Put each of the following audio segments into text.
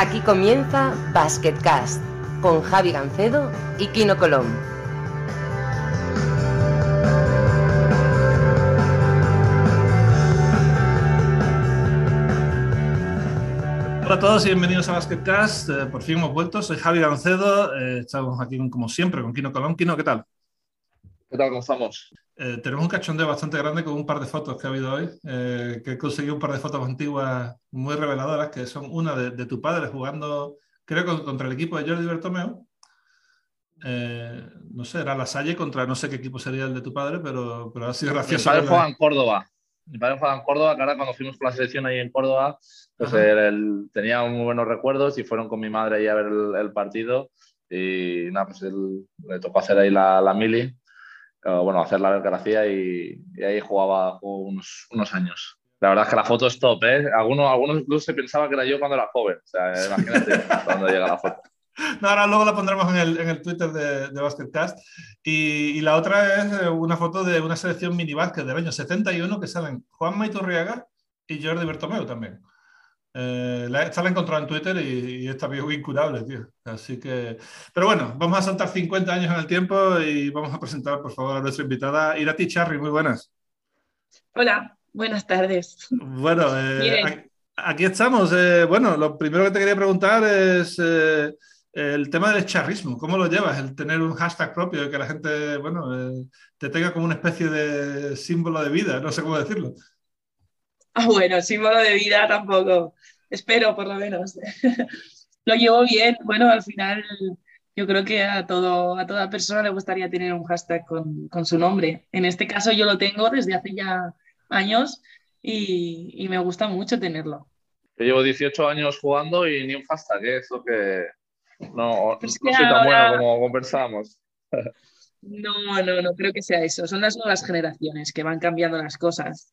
Aquí comienza Basketcast con Javi Gancedo y Kino Colón. Hola a todos y bienvenidos a Basketcast. Eh, por fin hemos vuelto. Soy Javi Gancedo. Eh, estamos aquí como siempre con Kino Colón. Kino, ¿qué tal? ¿Qué tal? ¿Cómo estamos? Eh, tenemos un cachondeo bastante grande con un par de fotos que ha habido hoy, que he conseguido un par de fotos antiguas muy reveladoras, que son una de, tu padre jugando, creo, contra el equipo de Jordi Bertomeu. no sé, era la Salle contra no sé qué equipo sería el de tu padre, pero, pero ha sido gracioso. Mi padre juega en Córdoba. Mi padre juega en Córdoba, que ahora cuando fuimos con la selección ahí en Córdoba, pues tenía muy buenos recuerdos y fueron con mi madre ahí a ver el, partido. Y nada, pues él, le tocó hacer ahí la, la mili, bueno, hacer la vergaracia y, y ahí jugaba unos, unos años. La verdad es que la foto es top, ¿eh? Algunos, algunos incluso se pensaba que era yo cuando era joven. O sea, imagínate cuando llega la foto. No, ahora luego la pondremos en el, en el Twitter de, de Basketcast. Y, y, la otra es eh, una foto de una selección mini básquet del año 71 que salen Juan Maiturriaga y Jordi Bertomeu también. Eh, la, esta la he encontrado en Twitter y, y está bien incurable, tío. Así que. Pero bueno, vamos a saltar 50 años en el tiempo y vamos a presentar, por favor, a nuestra invitada, Irati Charri. Muy buenas. Hola, buenas tardes. Bueno, eh, aquí estamos. Eh, bueno, lo primero que te quería preguntar es eh, el tema del charrismo. ¿Cómo lo llevas? El tener un hashtag propio y que la gente, bueno, te tenga como una especie de símbolo de vida, no sé cómo decirlo. Ah, bueno, símbolo de vida tampoco. Espero, por lo menos. lo llevo bien. Bueno, al final yo creo que a, todo, a toda persona le gustaría tener un hashtag con, con, su nombre. En este caso yo lo tengo desde hace ya años y, y me gusta mucho tenerlo. Yo llevo 18 años jugando y ni un hashtag, ¿eh? eso que no, pues no soy tan bueno como conversamos. No, no, no creo que sea eso. Son las nuevas generaciones que van cambiando las cosas.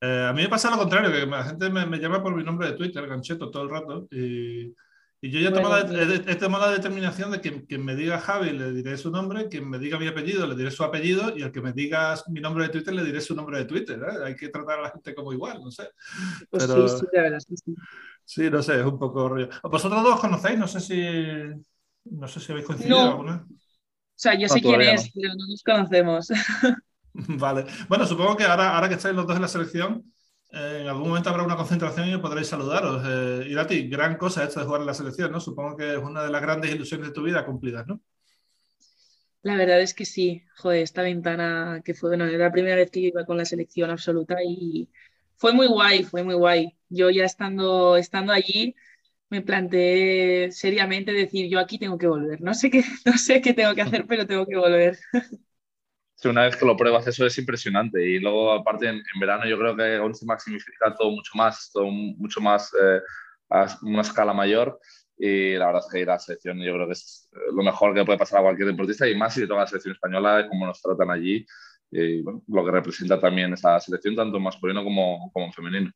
Eh, a mí me pasa lo contrario, que la gente me, me, llama por mi nombre de Twitter, Gancheto, todo el rato. Y, y yo ya bueno, tomado, he, he, tomado la determinación de que quien me diga Javi le diré su nombre, quien me diga mi apellido le diré su apellido y al que me diga mi nombre de Twitter le diré su nombre de Twitter. ¿eh? Hay que tratar a la gente como igual, no sé. Pues Pero, sí, sí, de verdad, sí, sí. Sí, no sé, es un poco rollo. ¿Vosotros dos conocéis? No sé si, no sé si habéis coincidido no. alguna. O sea, yo no, sé quién es, pero no nos conocemos. vale. Bueno, supongo que ahora, ahora que estáis los dos en la selección, eh, en algún momento habrá una concentración y podréis saludaros. Eh, Irati, gran cosa esto de jugar en la selección, ¿no? Supongo que es una de las grandes ilusiones de tu vida cumplidas, ¿no? La verdad es que sí. Joder, esta ventana que fue, bueno, era la primera vez que iba con la selección absoluta y fue muy guay, fue muy guay. Yo ya estando, estando allí me planteé seriamente decir, yo aquí tengo que volver. No sé qué, no sé qué tengo que hacer, pero tengo que volver. Una vez que lo pruebas eso es impresionante y luego aparte en, en verano yo creo que aún se maximifica todo mucho más, todo mucho más eh, a una escala mayor y la verdad es que ir a la selección yo creo que es lo mejor que puede pasar a cualquier deportista y más si toca la selección española cómo nos tratan allí y bueno, lo que representa también esa selección tanto masculino como, como en femenino.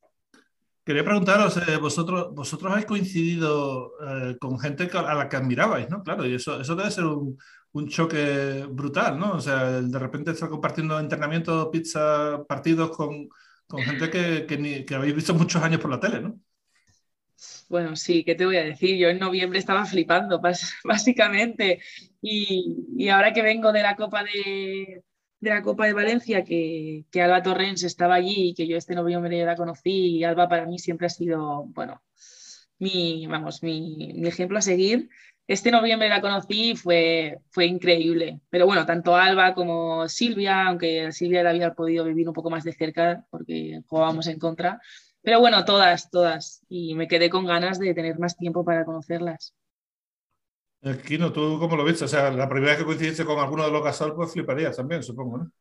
Quería preguntaros, eh, vosotros, vosotros habéis coincidido eh, con gente a la que admirabais, ¿no? Claro, y eso, eso debe ser un, un choque brutal, ¿no? O sea, de repente estar compartiendo entrenamiento, pizza, partidos con, con gente que, que, ni, habéis visto muchos años por la tele, ¿no? Bueno, sí, ¿qué te voy a decir? Yo en noviembre estaba flipando, básicamente. Y, y ahora que vengo de la Copa de, de la Copa de Valencia, que, que, Alba Torrens estaba allí y que yo este noviembre ya la conocí, y Alba para mí siempre ha sido, bueno, mi, vamos, mi, mi ejemplo a seguir. Este noviembre la conocí y fue, fue increíble. Pero bueno, tanto Alba como Silvia, aunque Silvia la había podido vivir un poco más de cerca porque jugábamos en contra. Pero bueno, todas, todas. Y me quedé con ganas de tener más tiempo para conocerlas. Kino, ¿tú cómo lo viste? O sea, la primera vez que coincidiste con alguno de los Gasol, pues fliparías también, supongo, ¿no?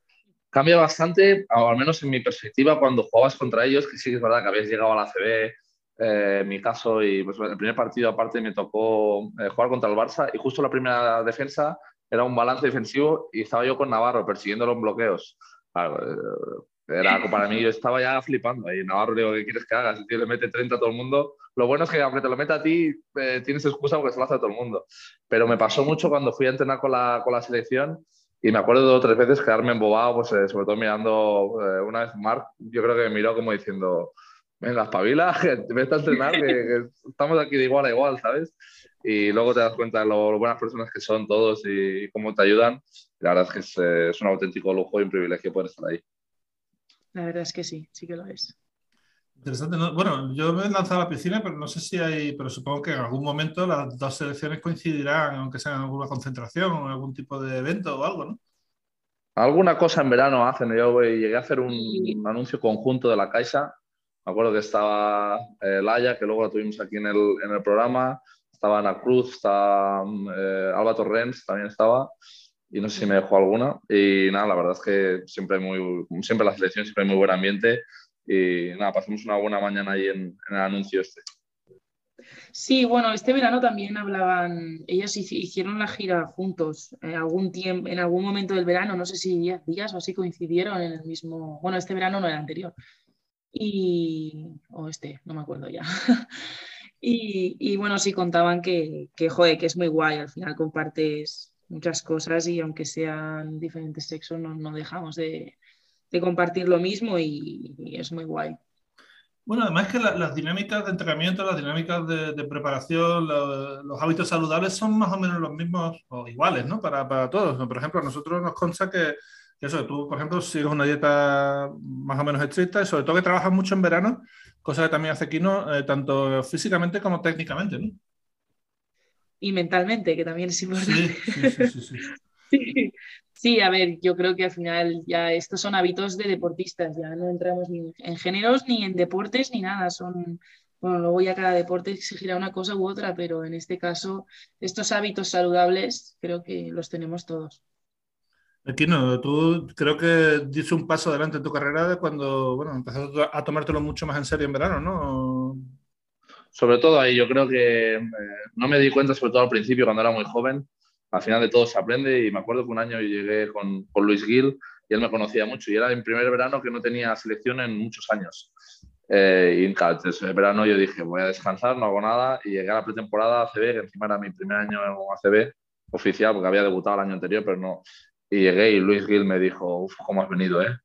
Cambia bastante, al menos en mi perspectiva, cuando jugabas contra ellos, que sí que es verdad que habías llegado a la CB, eh, en mi caso, y pues, el primer partido aparte me tocó eh, jugar contra el Barça y justo la primera defensa era un balance defensivo y estaba yo con Navarro persiguiendo los bloqueos. Claro, eh, era para mí, yo estaba ya flipando. Y Navarro digo, ¿qué quieres que hagas? El tío le mete 30 a todo el mundo. Lo bueno es que aunque te lo meta a ti, eh, tienes excusa porque se lo hace a todo el mundo. Pero me pasó mucho cuando fui a entrenar con la, con la selección y me acuerdo dos o tres veces quedarme embobado, pues, eh, sobre todo mirando eh, una vez Marc, yo creo que me miró como diciendo, venga, espabila, vete a entrenar, que, estamos aquí de igual a igual, ¿sabes? Y luego te das cuenta de lo, buenas personas que son todos y cómo te ayudan. La verdad es que es, eh, es un auténtico lujo y un privilegio poder estar ahí. La verdad es que sí, sí que lo es. Interesante. Bueno, yo me he lanzado a la piscina, pero no sé si hay, pero supongo que en algún momento las dos selecciones coincidirán, aunque sea en alguna concentración o en algún tipo de evento o algo, ¿no? Alguna cosa en verano hacen. Yo llegué a hacer un, anuncio conjunto de la Caixa. Me acuerdo que estaba eh, Laia, que luego la tuvimos aquí en el, en el programa. Estaba Ana Cruz, estaba eh, Alba Torrens, también estaba. Y no sé si me dejó alguna. Y nada, la verdad es que siempre, muy, siempre la selección siempre muy buen ambiente y nada, pasamos una buena mañana ahí en, el anuncio este. Sí, bueno, este verano también hablaban, ellos hicieron la gira juntos en algún tiempo, en algún momento del verano, no sé si 10 días o así coincidieron en el mismo, bueno, este verano no era anterior, y, o este, no me acuerdo ya. y, y, bueno, sí contaban que, que, joder, que es muy guay, al final compartes muchas cosas y aunque sean diferentes sexos, no, no dejamos de, de compartir lo mismo y, es muy guay. Bueno, además que las dinámicas de entrenamiento, las dinámicas de, preparación, los hábitos saludables son más o menos los mismos o iguales, ¿no? Para, para todos. Por ejemplo, a nosotros nos consta que, eso, tú, por ejemplo, sigues una dieta más o menos estricta y sobre todo que trabajas mucho en verano, cosa que también hace Kino, eh, tanto físicamente como técnicamente, ¿no? Y mentalmente, que también es importante. sí, sí, sí. sí. Sí, a ver, yo creo que al final ya estos son hábitos de deportistas, ya no entramos ni en géneros ni en deportes ni nada, son, bueno, luego ya cada deporte exigirá una cosa u otra, pero en este caso estos hábitos saludables creo que los tenemos todos. Aquí no, tú creo que diste un paso adelante en tu carrera de cuando, bueno, empezaste a tomártelo mucho más en serio en verano, ¿no? Sobre todo ahí, yo creo que eh, no me di cuenta, sobre todo al principio, cuando era muy joven, al final de todo se aprende y me acuerdo que un año llegué con, con Luis Gil y él me conocía mucho y era mi primer verano que no tenía selección en muchos años. Eh, y claro, ese verano yo dije, voy a descansar, no hago nada y llegué a la pretemporada ACB, que encima era mi primer año en ACB oficial porque había debutado el año anterior, pero no. Y llegué y Luis Gil me dijo, uff, ¿cómo has venido, eh?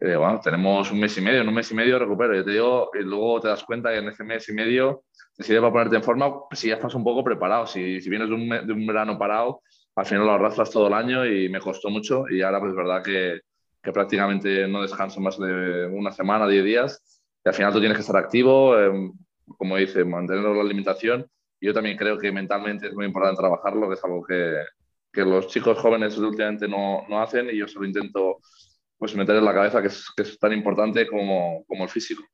Y digo, bueno, tenemos un mes y medio, en un mes y medio recupero. Y te digo, y luego te das cuenta que en ese mes y medio te sirve para ponerte en forma si ya estás un poco preparado. Si, si vienes de un, de un verano parado, al final lo arrastras todo el año y me costó mucho y ahora pues es verdad que, que prácticamente no descanso más de una semana, diez días y al final tú tienes que estar activo, em, como dice, mantener la alimentación y yo también creo que mentalmente es muy importante trabajarlo, que es algo que, que los chicos jóvenes últimamente no, no, hacen y yo solo intento pues meter en la cabeza que es, que es tan importante como, como el físico.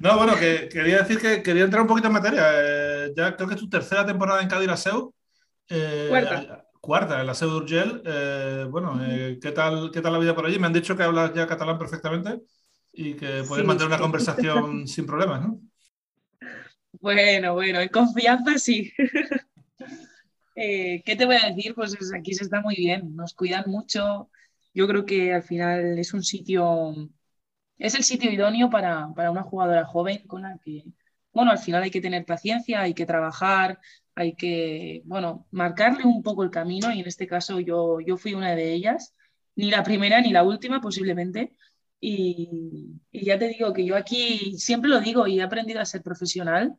No, bueno, que, quería decir que quería entrar un poquito en materia. Eh, ya creo que es tu tercera temporada en Cádiz Seu eh, cuarta. Cuarta, en la Seu d'Urgell. Eh, bueno, eh, ¿qué, tal, ¿qué tal la vida por allí? Me han dicho que hablas ya catalán perfectamente y que puedes mantener una conversación sin problemas, ¿no? Bueno, bueno, en confianza sí. ¿Qué te voy a decir? Pues aquí se está muy bien, nos cuidan mucho. Yo creo que al final es un sitio, es el sitio idóneo para, para una jugadora joven con la que, bueno, al final hay que tener paciencia, hay que trabajar, hay que, bueno, marcarle un poco el camino y en este caso yo, yo fui una de ellas, ni la primera ni la última posiblemente. Y, ya te digo que yo aquí siempre lo digo y he aprendido a ser profesional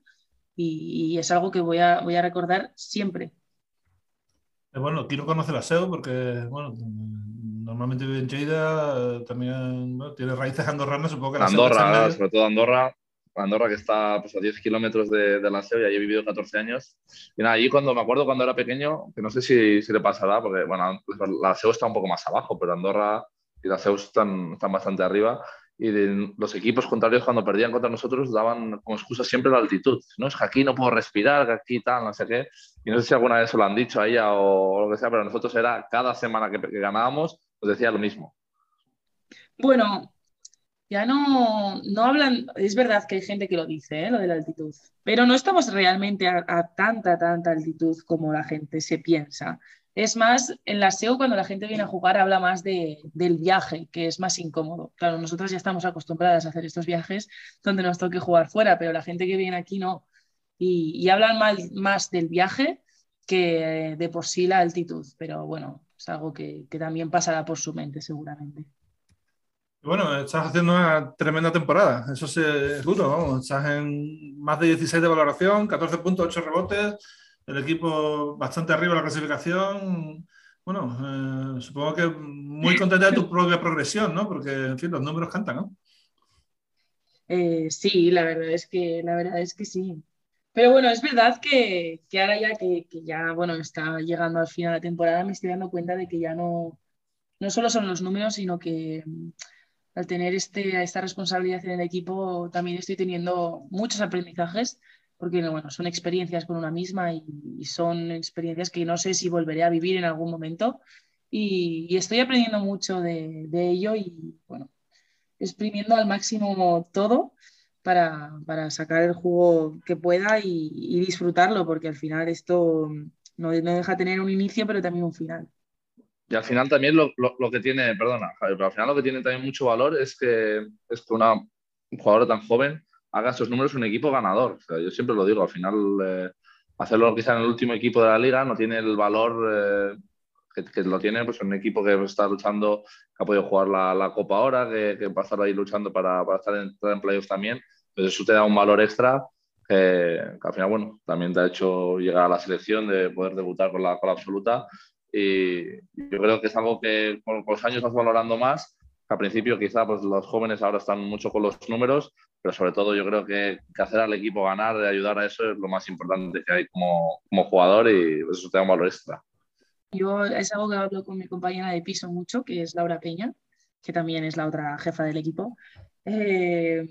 y, es algo que voy a, voy a recordar siempre. Eh, bueno, quiero conocer a SEO porque, bueno, normalmente vive en Lleida, también tiene raíces andorranas, supongo que la Andorra, sobre todo Andorra, Andorra, que está pues, a 10 kilómetros de, de, la SEO y allí he vivido 14 años. Y nada, allí cuando me acuerdo cuando era pequeño, que no sé si, si le pasará, porque bueno, la SEO está un poco más abajo, pero Andorra y la SEO están, están bastante arriba. Y de, los equipos contrarios cuando perdían contra nosotros daban como excusa siempre la altitud. No es que aquí no puedo respirar, que aquí tal, no sé qué. Y no sé si alguna vez se lo han dicho a ella o, lo que sea, pero nosotros era cada semana que, que ganábamos, nos decía lo mismo. Bueno, ya no, no hablan, es verdad que hay gente que lo dice, ¿eh? lo de la altitud, pero no estamos realmente a, tanta, tanta altitud como la gente se piensa. Es más, en la SEO cuando la gente viene a jugar habla más de, del viaje, que es más incómodo. Claro, nosotros ya estamos acostumbradas a hacer estos viajes donde nos toque jugar fuera, pero la gente que viene aquí no. Y, hablan más, del viaje que de por sí la altitud, pero bueno, es algo que, que también pasará por su mente seguramente. Bueno, estás haciendo una tremenda temporada, eso es duro, vamos. Estás en más de 16 de valoración, 14 puntos, 8 rebotes, el equipo bastante arriba de la clasificación. Bueno, eh, supongo que muy contenta de tu propia progresión, ¿no? Porque, en fin, los números cantan, ¿no? Eh, sí, la verdad es que, la verdad es que sí. Pero bueno, es verdad que, ahora ya que, ya, bueno, está llegando al final de la temporada, me estoy dando cuenta de que ya no, no solo son los números, sino que al tener este, esta responsabilidad en el equipo también estoy teniendo muchos aprendizajes, porque bueno, son experiencias con una misma y, son experiencias que no sé si volveré a vivir en algún momento. Y, estoy aprendiendo mucho de, ello y bueno, exprimiendo al máximo todo para, sacar el juego que pueda y, disfrutarlo, porque al final esto no, no deja tener un inicio, pero también un final. Y al final también lo, lo, que tiene, perdona, pero al final lo que tiene también mucho valor es que, es que una, un jugador tan joven haga esos números un equipo ganador. Yo siempre lo digo, al final eh, hacerlo quizá en el último equipo de la liga no tiene el valor eh, que, lo tiene pues, un equipo que está luchando, que ha podido jugar la, la Copa ahora, que, que, va a estar ahí luchando para, para estar en, en playoffs también. Pues eso te da un valor extra que, al final, bueno, también te ha hecho llegar a la selección de poder debutar con la, con la absoluta y yo creo que es algo que con, los años vas valorando más. Al principio quizá pues, los jóvenes ahora están mucho con los números, pero sobre todo yo creo que, hacer al equipo ganar, de ayudar a eso es lo más importante que hay como, jugador y eso te da un valor extra. Yo es algo que hablo con mi compañera de piso mucho, que es Laura Peña, que también es la otra jefa del equipo. Eh,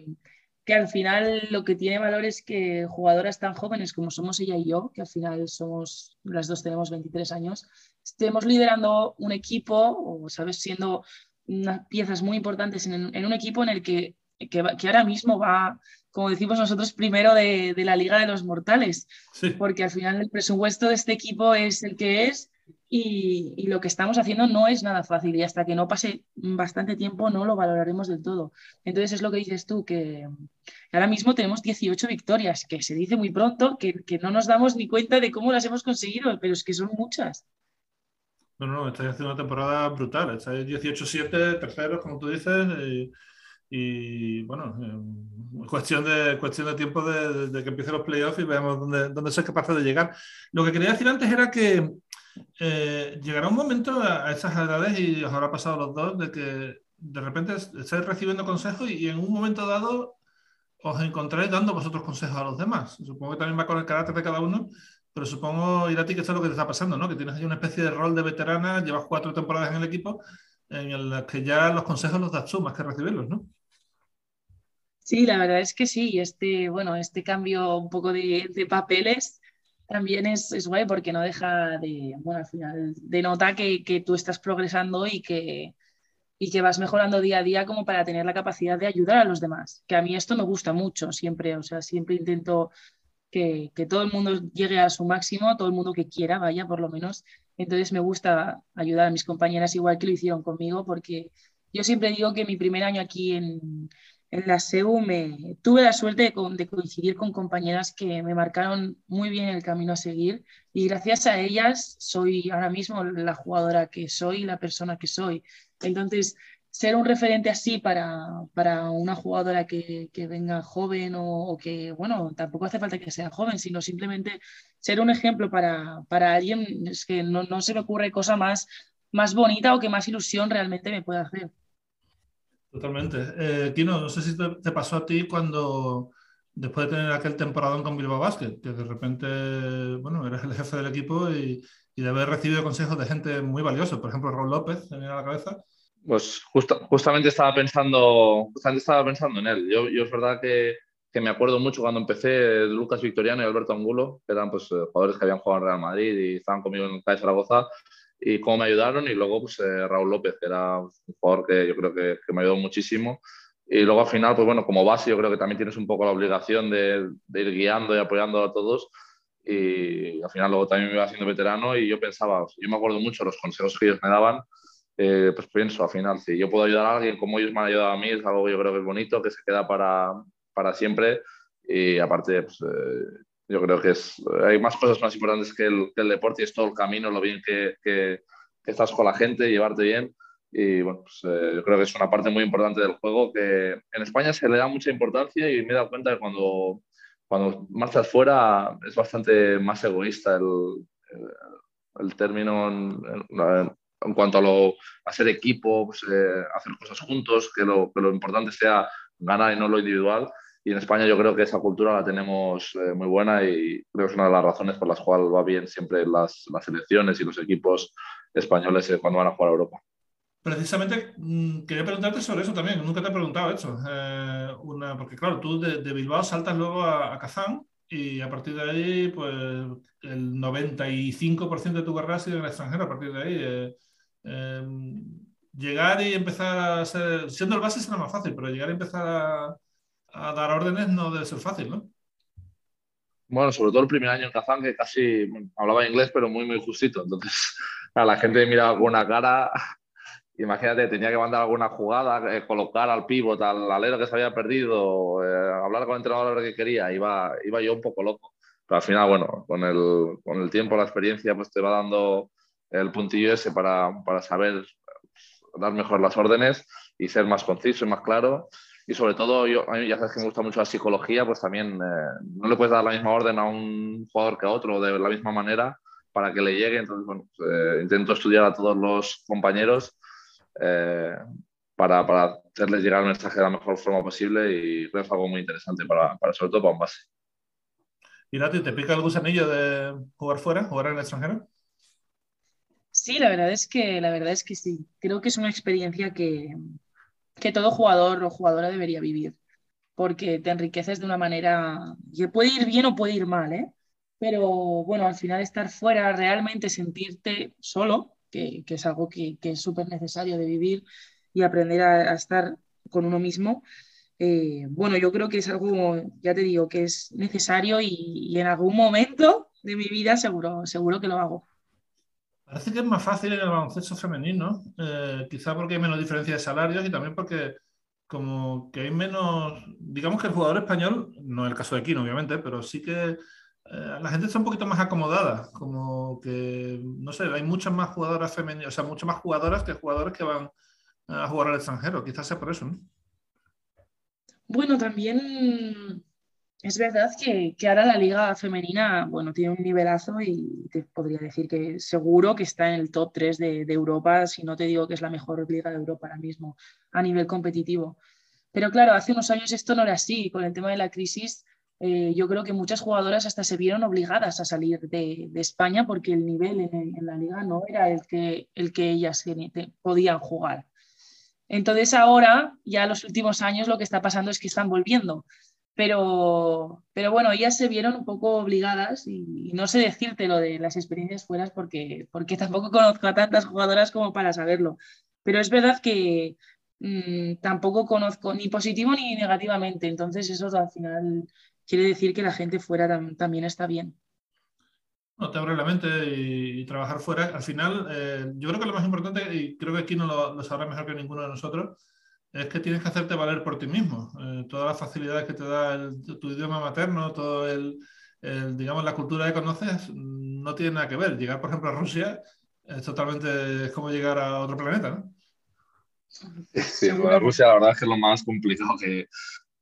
que al final lo que tiene valor es que jugadoras tan jóvenes como somos ella y yo, que al final somos, las dos tenemos 23 años, estemos liderando un equipo o, ¿sabes?, siendo unas piezas muy importantes en, un equipo en el que, que, ahora mismo va, como decimos nosotros, primero de, la Liga de los Mortales, porque al final el presupuesto de este equipo es el que es y, lo que estamos haciendo no es nada fácil y hasta que no pase bastante tiempo no lo valoraremos del todo. Entonces es lo que dices tú, que ahora mismo tenemos 18 victorias, que se dice muy pronto, que, no nos damos ni cuenta de cómo las hemos conseguido, pero es que son muchas. No, no, estáis haciendo una temporada brutal. Estáis 18-7, terceros, como tú dices. Y, bueno, eh, cuestión de, cuestión de tiempo de, que empiecen los playoffs y veamos dónde, dónde sois capaces de llegar. Lo que quería decir antes era que eh, llegará un momento a, esas edades, y os habrá pasado los dos, de que de repente estáis recibiendo consejos y, en un momento dado os encontráis dando vosotros consejos a los demás. Supongo que también va con el carácter de cada uno, pero supongo, ir a ti, que esto es lo que te está pasando, ¿no? Que tienes ahí una especie de rol de veterana, llevas cuatro temporadas en el equipo, en las que ya los consejos los das tú más que recibirlos, ¿no? Sí, la verdad es que sí. Este, bueno, este cambio un poco de, de papeles también es, es, guay porque no deja de, bueno, al final denota que, que tú estás progresando y que, y que vas mejorando día a día como para tener la capacidad de ayudar a los demás. Que a mí esto me gusta mucho siempre, o sea, siempre intento que, que, todo el mundo llegue a su máximo, todo el mundo que quiera, vaya, por lo menos. Entonces me gusta ayudar a mis compañeras igual que lo hicieron conmigo, porque yo siempre digo que mi primer año aquí en, en la SEU me, tuve la suerte de, coincidir con compañeras que me marcaron muy bien el camino a seguir y gracias a ellas soy ahora mismo la jugadora que soy, la persona que soy. Entonces, ser un referente así para, para una jugadora que, venga joven o, que, bueno, tampoco hace falta que sea joven, sino simplemente ser un ejemplo para, para alguien, es que no, no se me ocurre cosa más, más bonita o que más ilusión realmente me pueda hacer. Totalmente. Eh, Tino, no sé si te, pasó a ti cuando, después de tener aquel temporadón con Bilbao Basket, que de repente, bueno, eres el jefe del equipo y, de haber recibido consejos de gente muy valiosa, por ejemplo, Raúl López, me viene a la cabeza. Pues justamente estaba pensando, justamente estaba pensando en él. Yo, yo es verdad que, que, me acuerdo mucho cuando empecé Lucas Victoriano y Alberto Angulo, que eran pues, eh, jugadores que habían jugado en Real Madrid y estaban conmigo en el CAE Zaragoza, y cómo me ayudaron. Y luego, pues eh, Raúl López, que era un jugador que yo creo que, que, me ayudó muchísimo. Y luego al final, pues bueno, como base, yo creo que también tienes un poco la obligación de, de, ir guiando y apoyando a todos. Y al final, luego también me iba haciendo veterano. Y yo pensaba, yo me acuerdo mucho los consejos que ellos me daban. Eh, pues pienso, al final, si yo puedo ayudar a alguien como ellos me han ayudado a mí, es algo que yo creo que es bonito, que se queda para, para siempre. Y aparte, pues, eh, yo creo que es, hay más cosas más importantes que el, deporte y es todo el camino, lo bien que, que, estás con la gente, llevarte bien. Y bueno, pues, eh, yo creo que es una parte muy importante del juego que en España se le da mucha importancia y me he dado cuenta que cuando, cuando marchas fuera es bastante más egoísta el, el, término en, en, cuanto a, lo, a ser equipo, pues, eh, hacer cosas juntos, que lo, que lo importante sea ganar y no lo individual. Y en España yo creo que esa cultura la tenemos eh, muy buena y creo que es una de las razones por las cuales va bien siempre las, las selecciones y los equipos españoles cuando van a jugar a Europa. Precisamente mm, quería preguntarte sobre eso también, nunca te he preguntado eso. Eh, una, porque claro, tú de, Bilbao saltas luego a, Kazán y a partir de ahí, pues el 95% de tu carrera ha sido en el extranjero. A partir de ahí, eh, llegar y empezar a ser, siendo el base será más fácil, pero llegar y empezar a, a, dar órdenes no debe ser fácil, ¿no? Bueno, sobre todo el primer año en Kazán, que casi hablaba inglés, pero muy, muy justito. Entonces, a la gente miraba con una cara imagínate, tenía que mandar alguna jugada, eh, colocar al pívot, al alero que se había perdido, eh, hablar con el entrenador que quería, iba, iba yo un poco loco. Pero al final, bueno, con el, con el tiempo, la experiencia, pues te va dando el puntillo ese para, para saber dar mejor las órdenes y ser más conciso y más claro. Y sobre todo, yo, a mí ya sabes que me gusta mucho la psicología, pues también eh, no le puedes dar la misma orden a un jugador que a otro de la misma manera para que le llegue. Entonces, bueno, pues, intento estudiar a todos los compañeros eh, para, para, hacerles llegar el mensaje de la mejor forma posible y creo que es algo muy interesante para, para sobre todo para un base. ¿Y Nati, te pica el gusanillo de jugar fuera, jugar en el extranjero? Sí, la verdad es que, la verdad es que sí. Creo que es una experiencia que, que todo jugador o jugadora debería vivir, porque te enriqueces de una manera que puede ir bien o puede ir mal, ¿eh? Pero bueno, al final estar fuera, realmente sentirte solo, que, es algo que, es súper necesario de vivir y aprender a, estar con uno mismo. Eh, bueno, yo creo que es algo, ya te digo, que es necesario y, en algún momento de mi vida seguro, seguro que lo hago. Parece que es más fácil en el baloncesto femenino, eh, quizá porque hay menos diferencia de salarios y también porque como que hay menos, digamos que el jugador español, no es el caso de aquí, obviamente, pero sí que eh, la gente está un poquito más acomodada, como que, no sé, hay muchas más jugadoras femeninas, o sea, muchas más jugadoras que jugadores que van a jugar al extranjero, quizás sea por eso, ¿no? Bueno, también es verdad que, ahora la liga femenina, bueno, tiene un nivelazo y te podría decir que seguro que está en el top 3 de, Europa, si no te digo que es la mejor liga de Europa ahora mismo a nivel competitivo. Pero claro, hace unos años esto no era así, con el tema de la crisis eh, yo creo que muchas jugadoras hasta se vieron obligadas a salir de, España porque el nivel en, la liga no era el que, el que ellas podían jugar. Entonces ahora, ya los últimos años, lo que está pasando es que están volviendo. Pero, pero bueno, ellas se vieron un poco obligadas y, no sé decirte lo de las experiencias fuera porque, porque tampoco conozco a tantas jugadoras como para saberlo. Pero es verdad que mm, tampoco conozco ni positivo ni negativamente. Entonces eso al final quiere decir que la gente fuera también está bien. No, te abre la mente y, trabajar fuera. Al final, eh, yo creo que lo más importante, y creo que aquí no lo, sabrá mejor que ninguno de nosotros, es que tienes que hacerte valer por ti mismo. Eh, todas las facilidades que te da tu idioma materno, todo el, digamos, la cultura que conoces, no tiene nada que ver. Llegar, por ejemplo, a Rusia es totalmente, es como llegar a otro planeta, ¿no? Sí, a Rusia la verdad es que es lo más complicado que,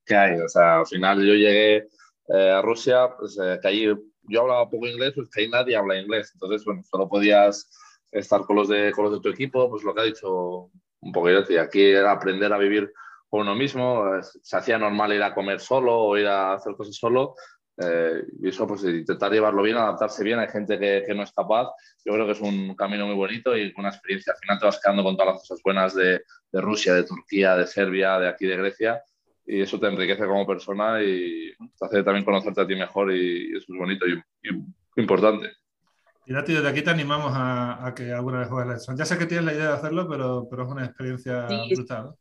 que hay. O sea, al final yo llegué eh, a Rusia, pues eh, que allí yo hablaba poco inglés, pues que ahí nadie habla inglés. Entonces, bueno, solo podías estar con los de, con los de tu equipo, pues lo que ha dicho un poco y aquí era aprender a vivir con uno mismo, eh, se hacía normal ir a comer solo o ir a hacer cosas solo, y eso pues intentar llevarlo bien, adaptarse bien, hay gente que, que, no es capaz, yo creo que es un camino muy bonito y una experiencia, al final te vas quedando con todas las cosas buenas de, de Rusia, de Turquía, de Serbia, de aquí de Grecia, y eso te enriquece como persona y te hace también conocerte a ti mejor y eso es bonito y, importante. Y Nati, desde aquí te animamos a, que alguna vez juegues la Ya sé que tienes la idea de hacerlo, pero, pero es una experiencia brutal.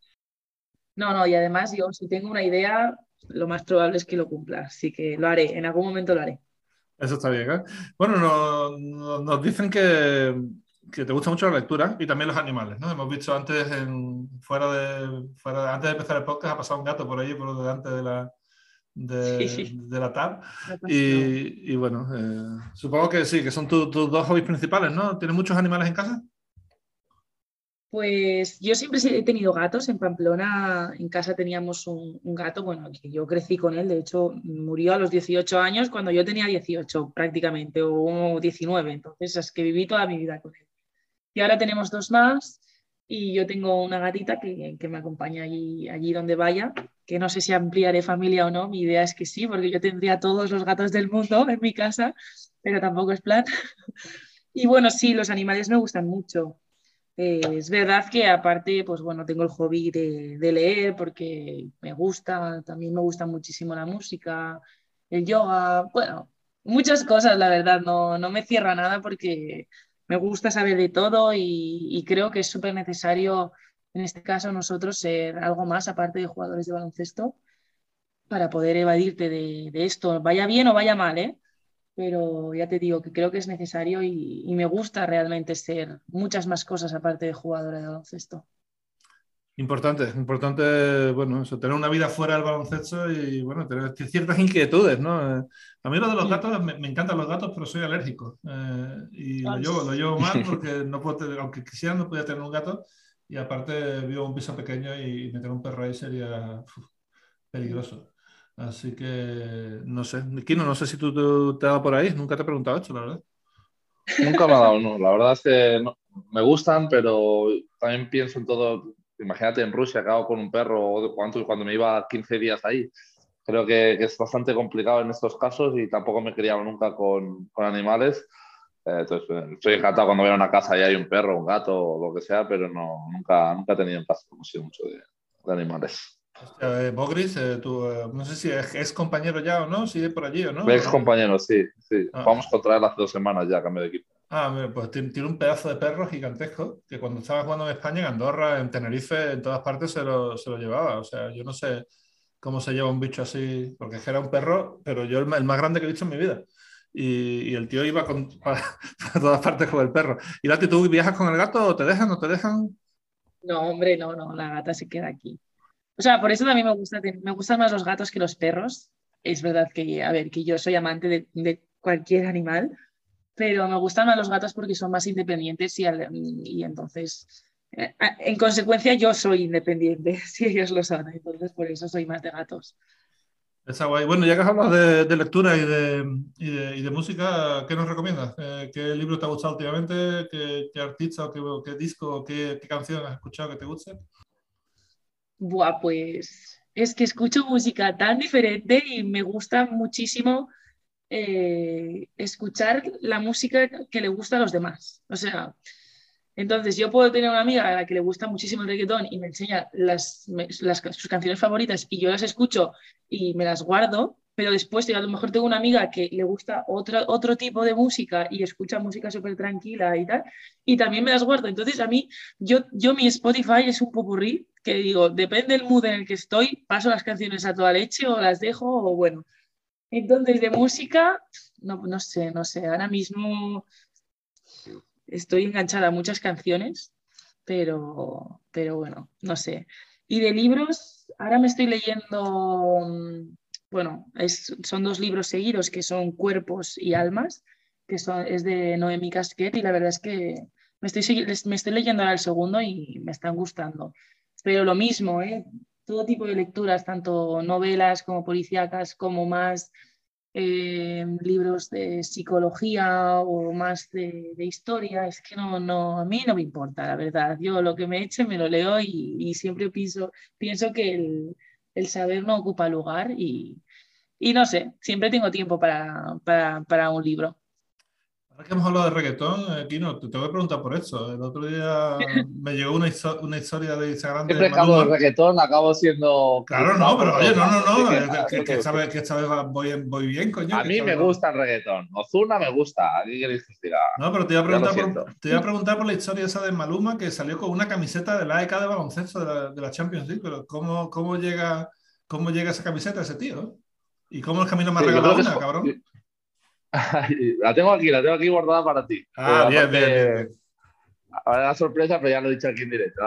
No, no, y además yo si tengo una idea, lo más probable es que lo cumpla, así que lo haré, en algún momento lo haré. Eso está bien, ¿eh? Bueno, nos dicen que, que te gusta mucho la lectura y también los animales, ¿no? Hemos visto antes, en, fuera de, fuera antes de empezar el podcast, ha pasado un gato por allí, por delante de la, de, de la tab. Y, y bueno, eh, supongo que sí, que son tus dos hobbies principales, ¿no? ¿Tienes muchos animales en casa? Pues yo siempre he tenido gatos. En Pamplona, en casa teníamos un, gato, bueno, que yo crecí con él. De hecho, murió a los 18 años cuando yo tenía 18 prácticamente, o 19. Entonces, es que viví toda mi vida con él. Y ahora tenemos dos más y yo tengo una gatita que, que me acompaña allí, allí donde vaya, que no sé si ampliaré familia o no. Mi idea es que sí, porque yo tendría todos los gatos del mundo en mi casa, pero tampoco es plan. Y bueno, sí, los animales me gustan mucho eh, es verdad que aparte, pues bueno, tengo el hobby de, leer porque me gusta, también me gusta muchísimo la música, el yoga, bueno, muchas cosas, la verdad, no, no me cierra nada porque me gusta saber de todo y, creo que es súper necesario, en este caso, nosotros ser algo más aparte de jugadores de baloncesto para poder evadirte de, de esto, vaya bien o vaya mal, ¿eh? pero ya te digo que creo que es necesario y, me gusta realmente ser muchas más cosas aparte de jugadora de baloncesto. Importante, importante, bueno, eso, tener una vida fuera del baloncesto y, bueno, tener ciertas inquietudes, ¿no? Eh, a mí lo de los gatos, me, encantan los gatos, pero soy alérgico. Eh, y lo llevo, lo llevo mal porque no puedo tener, aunque quisiera, no podía tener un gato. Y aparte, vivo en un piso pequeño y meter un perro ahí sería peligroso. Así que no sé. Kino, no sé si tú, te, has dado por ahí. Nunca te he preguntado esto, la verdad. Nunca me ha dado, no. La verdad es que me gustan, pero también pienso en todo. Imagínate en Rusia, acabo con un perro cuando, cuando me iba 15 días ahí. Creo que, es bastante complicado en estos casos y tampoco me he criado nunca con, con animales. Entonces, eh, estoy encantado cuando voy a una casa y hay un perro, un gato o lo que sea, pero no, nunca, nunca he tenido en casa, como sido mucho de, de animales. Eh, Bogris, eh, tú, eh, no sé si es, compañero ya o no, sigue por allí o no. Ex compañero, sí, sí. Ah. Vamos contra él hace dos semanas ya, cambio de equipo. Ah, pues tiene un pedazo de perro gigantesco que cuando estaba jugando en España, en Andorra, en Tenerife, en todas partes se lo, se lo llevaba. O sea, yo no sé cómo se lleva un bicho así, porque es que era un perro, pero yo el, más grande que he visto en mi vida. Y, y el tío iba con, para, todas partes con el perro. ¿Y Lati, tú viajas con el gato o te dejan o te dejan? No, hombre, no, no, la gata se queda aquí. O sea, por eso también me, gusta, me gustan más los gatos que los perros. Es verdad que, a ver, que yo soy amante de, cualquier animal, pero me gustan más los gatos porque son más independientes y, y entonces, eh, en consecuencia, yo soy independiente, si ellos lo son. Entonces, por eso soy más de gatos. Está guay. Bueno, ya que has hablado de, lectura y de, y de, música, ¿qué nos recomiendas? Eh, ¿Qué libro te ha gustado últimamente? ¿Qué, artista o qué, disco o qué, qué canción has escuchado que te guste? Buah, pues es que escucho música tan diferente y me gusta muchísimo eh, escuchar la música que le gusta a los demás. O sea, entonces yo puedo tener una amiga a la que le gusta muchísimo el reggaetón y me enseña las, sus canciones favoritas y yo las escucho y me las guardo, pero después a lo mejor tengo una amiga que le gusta otro, otro tipo de música y escucha música súper tranquila y tal, y también me las guardo. Entonces a mí, yo, yo mi Spotify es un popurrí que digo, depende del mood en el que estoy, paso las canciones a toda leche o las dejo o bueno. Entonces, de música, no, no sé, no sé, ahora mismo estoy enganchada a muchas canciones, pero, pero bueno, no sé. Y de libros, ahora me estoy leyendo, mm, bueno, son dos libros seguidos que son Cuerpos y Almas, que es de Noemi Casquet y la verdad es que me estoy, me estoy leyendo ahora el segundo y me están gustando pero lo mismo, ¿eh? todo tipo de lecturas, tanto novelas como policíacas, como más eh, libros de psicología o más de, historia, es que no, no, a mí no me importa, la verdad. Yo lo que me eche me lo leo y, siempre pienso, pienso que el, el, saber no ocupa lugar y, y, no sé, siempre tengo tiempo para, para, para un libro. Ahora que hemos hablado de reggaetón, eh, Kino, te tengo que preguntar por eso. El otro día me llegó una, una historia de Instagram Siempre de acabo de reggaetón, acabo siendo... Claro, no, pero oye, no, no, no, que, que, esta vez, voy, voy, bien, coño. A mí me gusta el reggaetón. Ozuna me gusta, ¿qué queréis que diga? No, pero te iba, a preguntar por, te iba a preguntar por la historia esa de Maluma, que salió con una camiseta de la EK de baloncesto de la, de la Champions League, pero ¿cómo, cómo, llega, ¿cómo llega esa camiseta ese tío? ¿Y cómo el camino me ha regalado una, cabrón? La tengo aquí, la tengo aquí guardada para ti. Ah, bien, bien, Ahora la sorpresa, pero ya lo he dicho aquí en directo.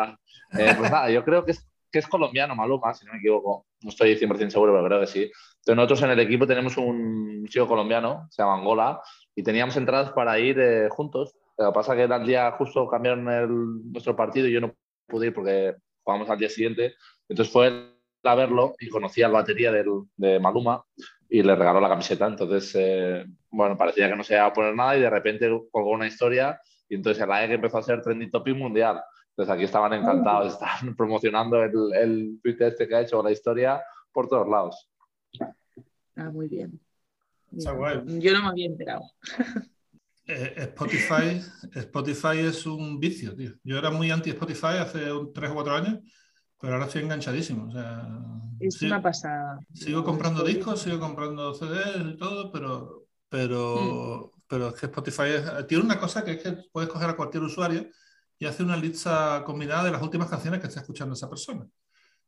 Eh, pues nada, yo creo que es, que es colombiano, Maluma, si no me equivoco. No estoy 100% seguro, pero creo que sí. Entonces, nosotros en el equipo tenemos un chico colombiano, se llama Angola, y teníamos entradas para ir eh, juntos Lo que pasa es que el día justo cambiaron el, nuestro partido y yo no pude ir porque jugamos al día siguiente. Entonces fue a verlo y conocí al batería del, de Maluma y le regaló la camiseta. Entonces, eh, bueno, parecía que no se iba a poner nada y de repente colgó una historia y entonces el AEG empezó a ser trending topic mundial. Entonces aquí estaban encantados, estaban promocionando el, el tweet este que ha hecho la historia por todos lados. Ah, muy bien. Está guay. Yo no me había enterado. Eh, Spotify, Spotify es un vicio, tío. Yo era muy anti-Spotify hace un, tres o cuatro años, pero ahora estoy enganchadísimo. O sea, Es sí, una pasada. sigo comprando discos, sigo comprando CDs y todo, pero, pero, pero es que Spotify es- tiene una cosa que es que puedes coger a cualquier usuario y hace una lista combinada de las últimas canciones que está escuchando esa persona.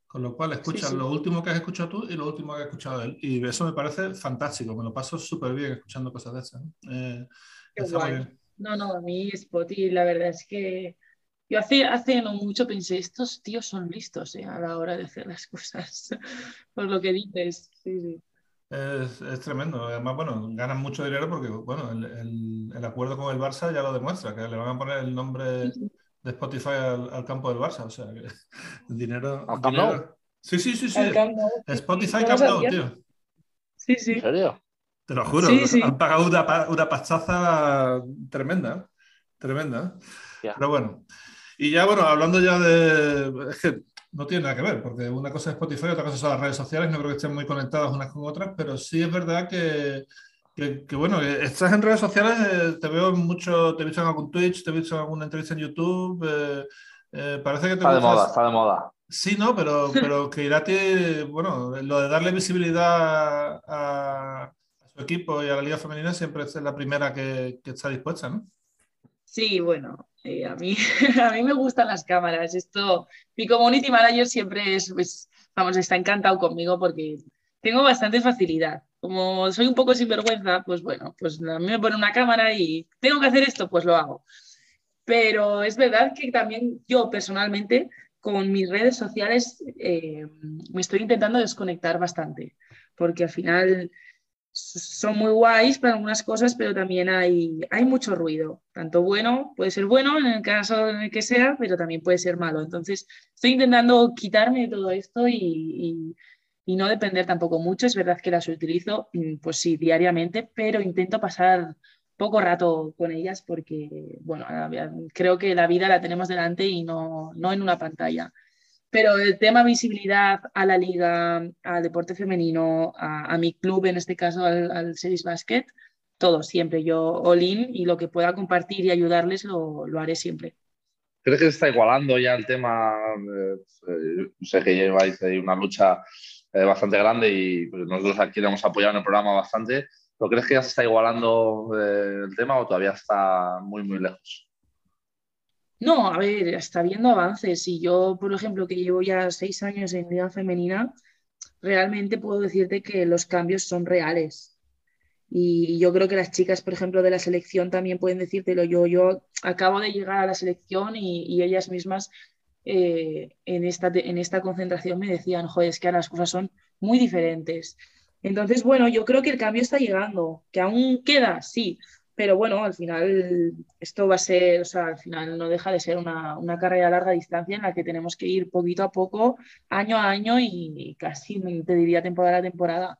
Con lo cual escuchas sí. lo último que has escuchado tú y lo último que ha escuchado él. Y eso me parece fantástico, me lo paso súper bien escuchando cosas de esas. Eh, Qué guay. No, no, a mí Spotify, la verdad es que yo hace, hace no mucho pensé, estos tíos son listos eh, a la hora de hacer las cosas, por lo que dices. Sí, sí. Es, es tremendo. Además, bueno, ganan mucho dinero porque, bueno, el, el- el acuerdo con el Barça ya lo demuestra, que le van a poner el nombre de Spotify al, al campo del Barça. O sea, que el dinero. ¿Al Camp dinero- Sí, sí, sí, sí. Camp Spotify Camp Nou, tío. Sí, sí. ¿En serio? Te lo juro. Sí, sí. Han pagado una, una pastaza tremenda. Tremenda. Pero bueno. Y ya, bueno, hablando ya de. Es que no tiene nada que ver, porque una cosa es Spotify, otra cosa son las redes sociales. No creo que estén muy conectadas unas con otras, pero sí es verdad que, que, que, bueno, que estás en redes sociales, eh, te veo mucho, te he visto en algún Twitch, te he visto en alguna entrevista en YouTube. eh, eh, parece que te Está de moda, está de moda. Sí, no, pero, pero que Irati, bueno, lo de darle visibilidad a, a su equipo y a la Liga Femenina siempre es la primera que, que está dispuesta, ¿no? Sí, bueno, eh, a mí, a mí me gustan las cámaras. Esto, mi community manager siempre es, pues, vamos, está encantado conmigo porque tengo bastante facilidad. Como soy un poco sinvergüenza, pues bueno, pues a mí me pone una cámara y tengo que hacer esto, pues lo hago. Pero es verdad que también yo personalmente con mis redes sociales eh, me estoy intentando desconectar bastante, porque al final son muy guays para algunas cosas, pero también hay, hay mucho ruido, tanto bueno, puede ser bueno en el caso en el que sea, pero también puede ser malo. Entonces, estoy intentando quitarme de todo esto y, y, y no depender tampoco mucho. Es verdad que las utilizo, mm, pues sí, diariamente, pero intento pasar poco rato con ellas porque, bueno, creo que la vida la tenemos delante y no, no en una pantalla. Pero el tema visibilidad a la liga, al deporte femenino, a, mi club, en este caso al, al Series Basket, todo siempre. Yo all in y lo que pueda compartir y ayudarles lo, lo haré siempre. ¿Crees que se está igualando ya el tema? Eh, sé que lleváis ahí una lucha eh, bastante grande y pues, nosotros aquí le hemos apoyado en el programa bastante. ¿Pero crees que ya se está igualando eh, el tema o todavía está muy, muy lejos? No, a ver, está viendo avances. Y yo, por ejemplo, que llevo ya seis años en Liga Femenina, realmente puedo decirte que los cambios son reales. Y yo creo que las chicas, por ejemplo, de la selección también pueden decírtelo. Yo, yo acabo de llegar a la selección y, y ellas mismas eh, en, esta, en esta concentración me decían, joder, es que ahora las cosas son muy diferentes. Entonces, bueno, yo creo que el cambio está llegando, que aún queda, sí, pero bueno, al final esto va a ser, o sea, al final no deja de ser una, una, carrera a larga distancia en la que tenemos que ir poquito a poco, año a año y casi te diría temporada a temporada.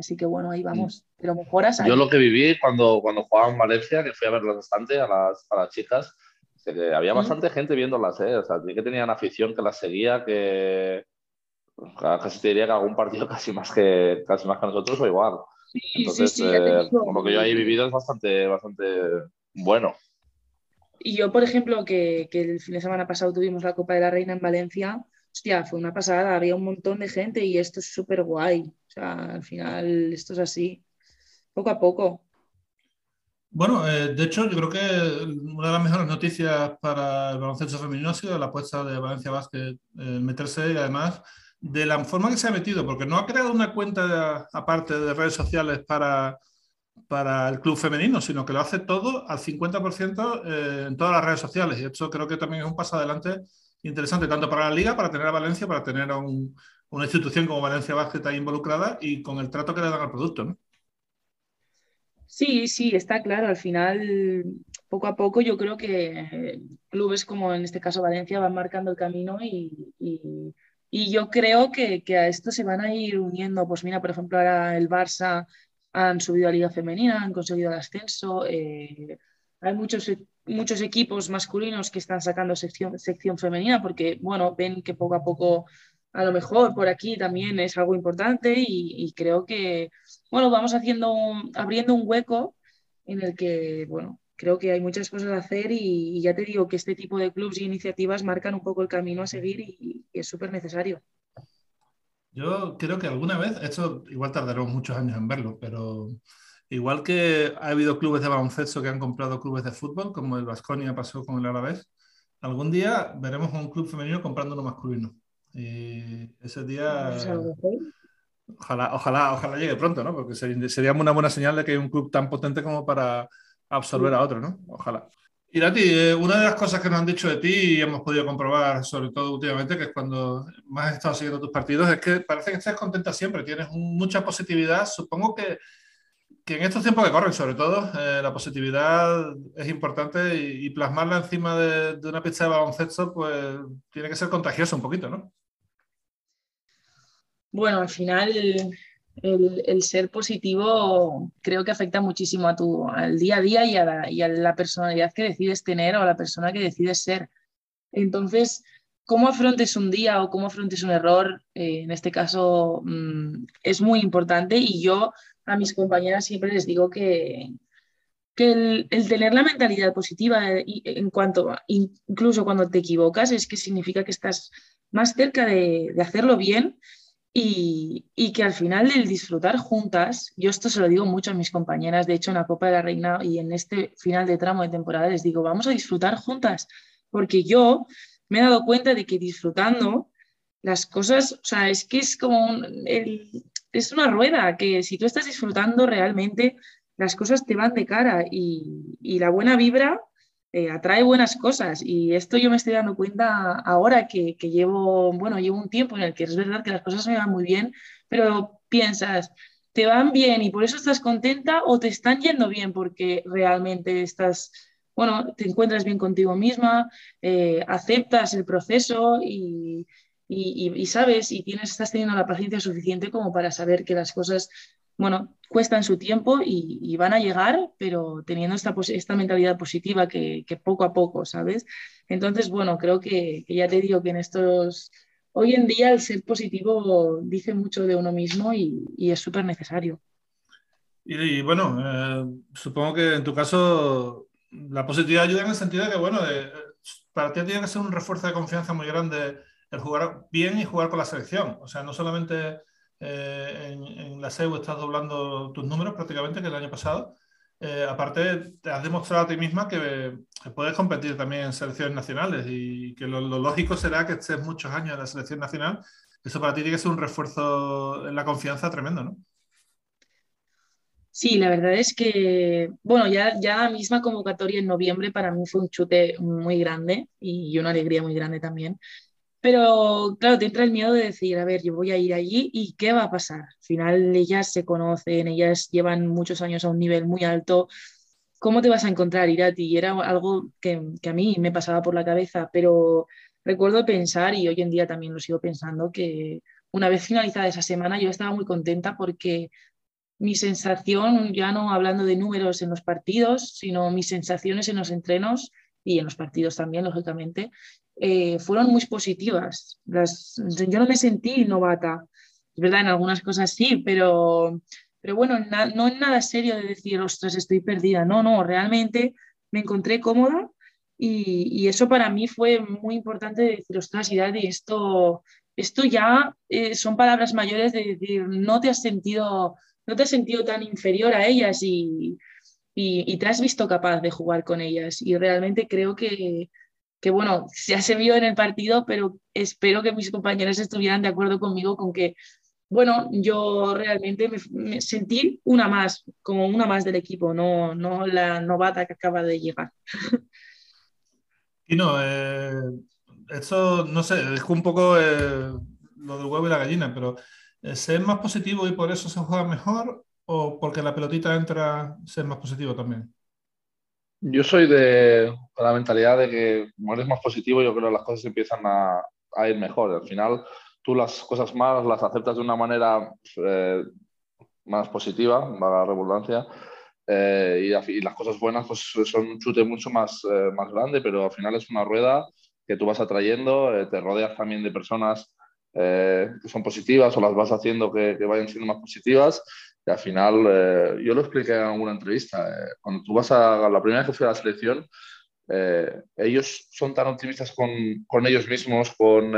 Así que bueno, ahí vamos. Pero mejoras. Ahí. Yo lo que viví cuando, cuando jugaba en Valencia, que fui a verlas bastante a las, a las chicas, que había bastante ¿Mm? gente viéndolas, ¿eh? O sea, que tenían afición que las seguía, que casi te diría que algún partido casi más que, casi más que nosotros o igual. Sí, Entonces, sí, sí, eh, lo que yo ahí he vivido es bastante, bastante bueno. Y yo, por ejemplo, que, que, el fin de semana pasado tuvimos la Copa de la Reina en Valencia, hostia, fue una pasada, había un montón de gente y esto es súper guay. O sea, al final esto es así, poco a poco. Bueno, eh, de hecho, yo creo que una de las mejores noticias para el baloncesto femenino ha sido la apuesta de Valencia Basket, eh, meterse y además de la forma que se ha metido, porque no ha creado una cuenta aparte de redes sociales para, para el club femenino, sino que lo hace todo al 50% eh, en todas las redes sociales. Y esto creo que también es un paso adelante interesante, tanto para la liga, para tener a Valencia, para tener a un, una institución como Valencia Basket ahí involucrada y con el trato que le dan al producto. Sí, sí, está claro. Al final, poco a poco, yo creo que clubes como en este caso Valencia van marcando el camino y, yo creo que, a esto se van a ir uniendo. Pues mira, por ejemplo, ahora el Barça han subido a Liga Femenina, han conseguido el ascenso. Eh, hay muchos, muchos equipos masculinos que están sacando sección, sección femenina porque, bueno, ven que poco a poco a lo mejor por aquí también es algo importante y, creo que, bueno, vamos haciendo, abriendo un hueco en el que, bueno, creo que hay muchas cosas a hacer y, ya te digo que este tipo de clubes e iniciativas marcan un poco el camino a seguir y, es súper necesario. Yo creo que alguna vez, esto igual tardaremos muchos años en verlo, pero igual que ha habido clubes de baloncesto que han comprado clubes de fútbol, como el Vasconia pasó con el Alavés, algún día veremos un club femenino comprando uno masculino. Y ese día. Ojalá, ojalá, ojalá llegue pronto, ¿no? Porque sería una buena señal de que hay un club tan potente como para absorber a otro, ¿no? Ojalá. Y Dati, eh, una de las cosas que nos han dicho de ti y hemos podido comprobar, sobre todo últimamente, que es cuando más has estado siguiendo tus partidos, es que parece que estás contenta siempre, tienes mucha positividad. Supongo que, que, en estos tiempos que corren, sobre todo, eh, la positividad es importante y, plasmarla encima de, de, una pista de baloncesto, pues tiene que ser contagioso un poquito, ¿no? Bueno, al final el, ser positivo creo que afecta muchísimo a tu, al día a día y a, la, personalidad que decides tener o a la persona que decides ser. Entonces, cómo afrontes un día o cómo afrontes un error, eh, en este caso, mm, es muy importante y yo a mis compañeras siempre les digo que, que el, tener la mentalidad positiva eh, en cuanto, incluso cuando te equivocas, es que significa que estás más cerca de, de hacerlo bien y, que al final el disfrutar juntas, yo esto se lo digo mucho a mis compañeras, de hecho en la Copa de la Reina y en este final de tramo de temporada les digo, vamos a disfrutar juntas, porque yo me he dado cuenta de que disfrutando las cosas, o sea, es que es como es una rueda, que si tú estás disfrutando realmente, las cosas te van de cara y, y la buena vibra eh, atrae buenas cosas. Y esto yo me estoy dando cuenta ahora que, llevo, bueno, llevo un tiempo en el que es verdad que las cosas me van muy bien, pero piensas, ¿te van bien y por eso estás contenta o te están yendo bien porque realmente estás, bueno, te encuentras bien contigo misma, eh, aceptas el proceso y, y, sabes y tienes, estás teniendo la paciencia suficiente como para saber que las cosas bueno, cuestan su tiempo y, van a llegar, pero teniendo esta, esta mentalidad positiva que, poco a poco, ¿sabes? Entonces, bueno, creo que, ya te digo que en estos, hoy en día el ser positivo dice mucho de uno mismo y, es súper necesario. Y, bueno, eh, supongo que en tu caso la positividad ayuda en el sentido de que, bueno, para ti tiene que ser un refuerzo de confianza muy grande el jugar bien y jugar con la selección. O sea, no solamente eh, en, la SEU estás doblando tus números prácticamente que el año pasado. Eh, aparte, te has demostrado a ti misma que, puedes competir también en selecciones nacionales y que lo, lógico será que estés muchos años en la selección nacional. Eso para ti tiene que ser un refuerzo en la confianza tremendo, ¿no? Sí, la verdad es que, bueno, ya, ya la misma convocatoria en noviembre para mí fue un chute muy grande y una alegría muy grande también. Pero claro, te entra el miedo de decir, a ver, yo voy a ir allí y ¿qué va a pasar? Al final ellas se conocen, ellas llevan muchos años a un nivel muy alto. ¿Cómo te vas a encontrar, Irati? Y era algo que, que a mí me pasaba por la cabeza, pero recuerdo pensar, y hoy en día también lo sigo pensando, que una vez finalizada esa semana yo estaba muy contenta porque mi sensación, ya no hablando de números en los partidos, sino mis sensaciones en los entrenos y en los partidos también, lógicamente, eh, fueron muy positivas. yo no me sentí novata, es verdad, en algunas cosas sí, pero, pero bueno, no en nada serio de decir, ostras, estoy perdida. No, no, realmente me encontré cómoda y, eso para mí fue muy importante de decir, ostras, y esto, esto ya eh, son palabras mayores de decir, no te has sentido, no te has sentido tan inferior a ellas y, y, te has visto capaz de jugar con ellas. Y realmente creo que, que bueno, ya se vio en el partido, pero espero que mis compañeros estuvieran de acuerdo conmigo con que, bueno, yo realmente me, sentí una más, como una más del equipo, no, no la novata que acaba de llegar. Y no, eh, eso, no sé, es un poco eh, lo del huevo y la gallina, pero eh, ¿ser más positivo y por eso se juega mejor? O porque la pelotita entra ser más positivo también? Yo soy de la mentalidad de que como eres más positivo, yo creo que las cosas empiezan a, ir mejor. Al final, tú las cosas malas las aceptas de una manera eh, más positiva, va la redundancia, eh, y, las cosas buenas pues, son un chute mucho más, eh, más grande, pero al final es una rueda que tú vas atrayendo, eh, te rodeas también de personas que son positivas o las vas haciendo que, que vayan siendo más positivas. Y al final, yo lo expliqué en alguna entrevista, cuando tú vas a la primera vez que fui a la selección, ellos son tan optimistas con, con ellos mismos, con,